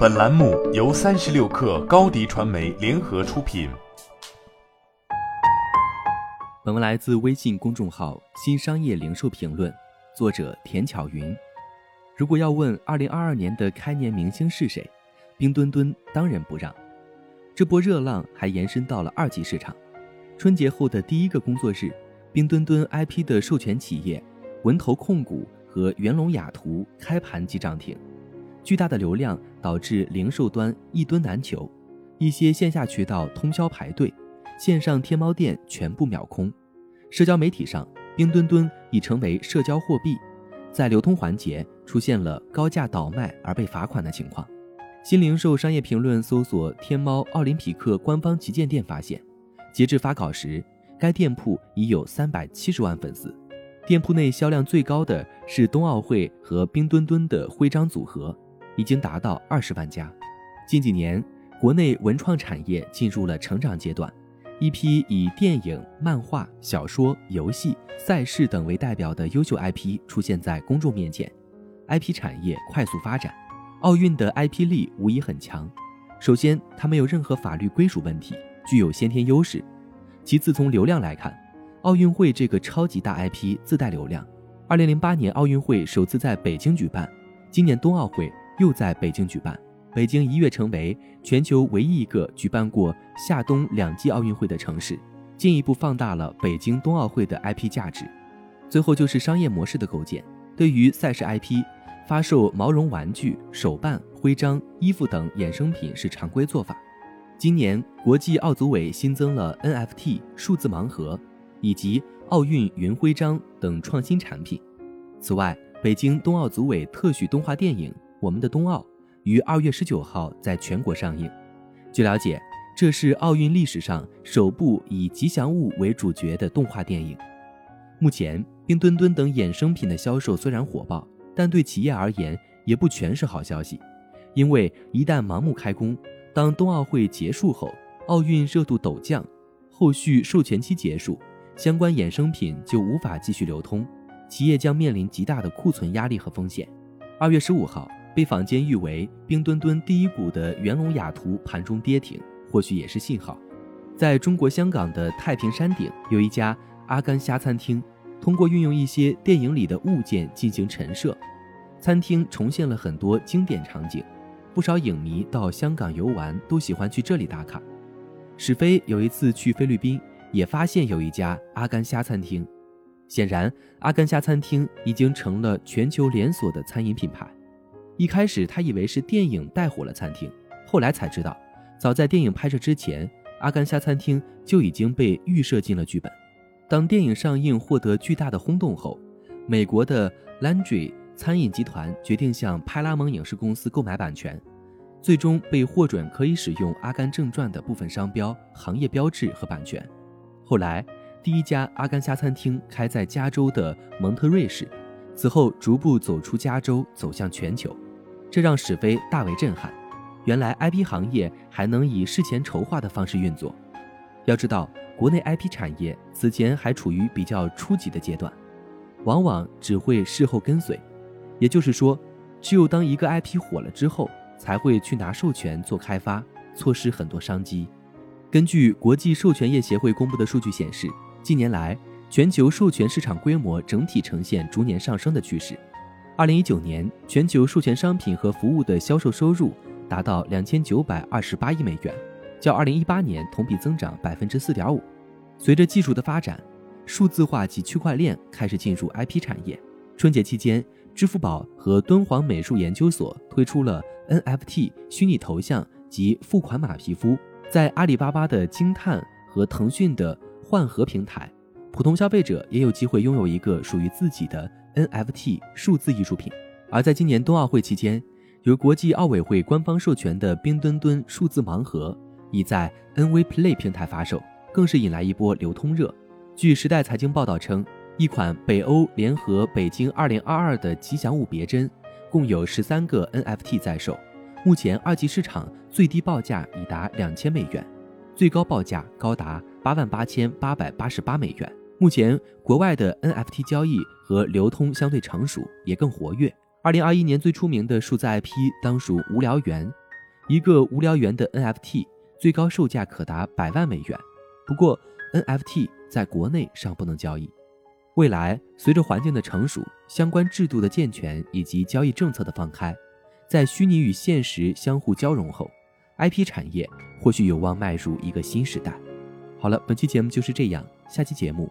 本栏目由三十六氪高低传媒联合出品。本文来自微信公众号“新商业零售评论”，作者田巧云。如果要问二零二二年的开年明星是谁，冰墩墩当仁不让。这波热浪还延伸到了二级市场。春节后的第一个工作日，冰墩墩 IP 的授权企业文投控股和元龙雅图开盘即涨停。巨大的流量导致零售端一吨难求，一些线下渠道通宵排队，线上天猫店全部秒空。社交媒体上，冰墩墩已成为社交货币，在流通环节出现了高价倒卖而被罚款的情况。新零售商业评论搜索天猫奥林匹克官方旗舰店发现，截至发稿时，该店铺已有三百七十万粉丝。店铺内销量最高的是冬奥会和冰墩墩的徽章组合。已经达到二十万家。近几年，国内文创产业进入了成长阶段，一批以电影、漫画、小说、游戏、赛事等为代表的优秀 IP 出现在公众面前，IP 产业快速发展。奥运的 IP 力无疑很强。首先，它没有任何法律归属问题，具有先天优势。其次，从流量来看，奥运会这个超级大 IP 自带流量。二零零八年奥运会首次在北京举办，今年冬奥会。又在北京举办，北京一跃成为全球唯一一个举办过夏冬两季奥运会的城市，进一步放大了北京冬奥会的 IP 价值。最后就是商业模式的构建，对于赛事 IP，发售毛绒玩具、手办、徽章、衣服等衍生品是常规做法。今年国际奥组委新增了 NFT 数字盲盒以及奥运云徽章等创新产品。此外，北京冬奥组委特许动画电影。我们的冬奥于二月十九号在全国上映。据了解，这是奥运历史上首部以吉祥物为主角的动画电影。目前，冰墩墩等衍生品的销售虽然火爆，但对企业而言也不全是好消息。因为一旦盲目开工，当冬奥会结束后，奥运热度陡降，后续授权期结束，相关衍生品就无法继续流通，企业将面临极大的库存压力和风险。二月十五号。被坊间誉为冰墩墩第一股的元龙雅图盘中跌停，或许也是信号。在中国香港的太平山顶有一家阿甘虾餐厅，通过运用一些电影里的物件进行陈设，餐厅重现了很多经典场景。不少影迷到香港游玩都喜欢去这里打卡。史飞有一次去菲律宾，也发现有一家阿甘虾餐厅。显然，阿甘虾餐厅已经成了全球连锁的餐饮品牌。一开始他以为是电影带火了餐厅，后来才知道，早在电影拍摄之前，阿甘虾餐厅就已经被预设进了剧本。当电影上映获得巨大的轰动后，美国的 Landry 餐饮集团决定向派拉蒙影视公司购买版权，最终被获准可以使用《阿甘正传》的部分商标、行业标志和版权。后来，第一家阿甘虾餐厅开在加州的蒙特瑞市，此后逐步走出加州，走向全球。这让史飞大为震撼，原来 IP 行业还能以事前筹划的方式运作。要知道，国内 IP 产业此前还处于比较初级的阶段，往往只会事后跟随。也就是说，只有当一个 IP 火了之后，才会去拿授权做开发，错失很多商机。根据国际授权业协会公布的数据显示，近年来全球授权市场规模整体呈现逐年上升的趋势。二零一九年，全球授权商品和服务的销售收入达到两千九百二十八亿美元，较二零一八年同比增长百分之四点五。随着技术的发展，数字化及区块链开始进入 IP 产业。春节期间，支付宝和敦煌美术研究所推出了 NFT 虚拟头像及付款码皮肤，在阿里巴巴的惊叹和腾讯的幻盒平台，普通消费者也有机会拥有一个属于自己的。NFT 数字艺术品，而在今年冬奥会期间，由国际奥委会官方授权的冰墩墩数字盲盒已在 NV Play 平台发售，更是引来一波流通热。据时代财经报道称，一款北欧联合北京2022的吉祥物别针，共有十三个 NFT 在售，目前二级市场最低报价已达两千美元，最高报价高达八万八千八百八十八美元。目前，国外的 NFT 交易和流通相对成熟，也更活跃。二零二一年最出名的数字 IP 当属无聊猿，一个无聊猿的 NFT 最高售价可达百万美元。不过，NFT 在国内尚不能交易。未来，随着环境的成熟、相关制度的健全以及交易政策的放开，在虚拟与现实相互交融后，IP 产业或许有望迈入一个新时代。好了，本期节目就是这样，下期节目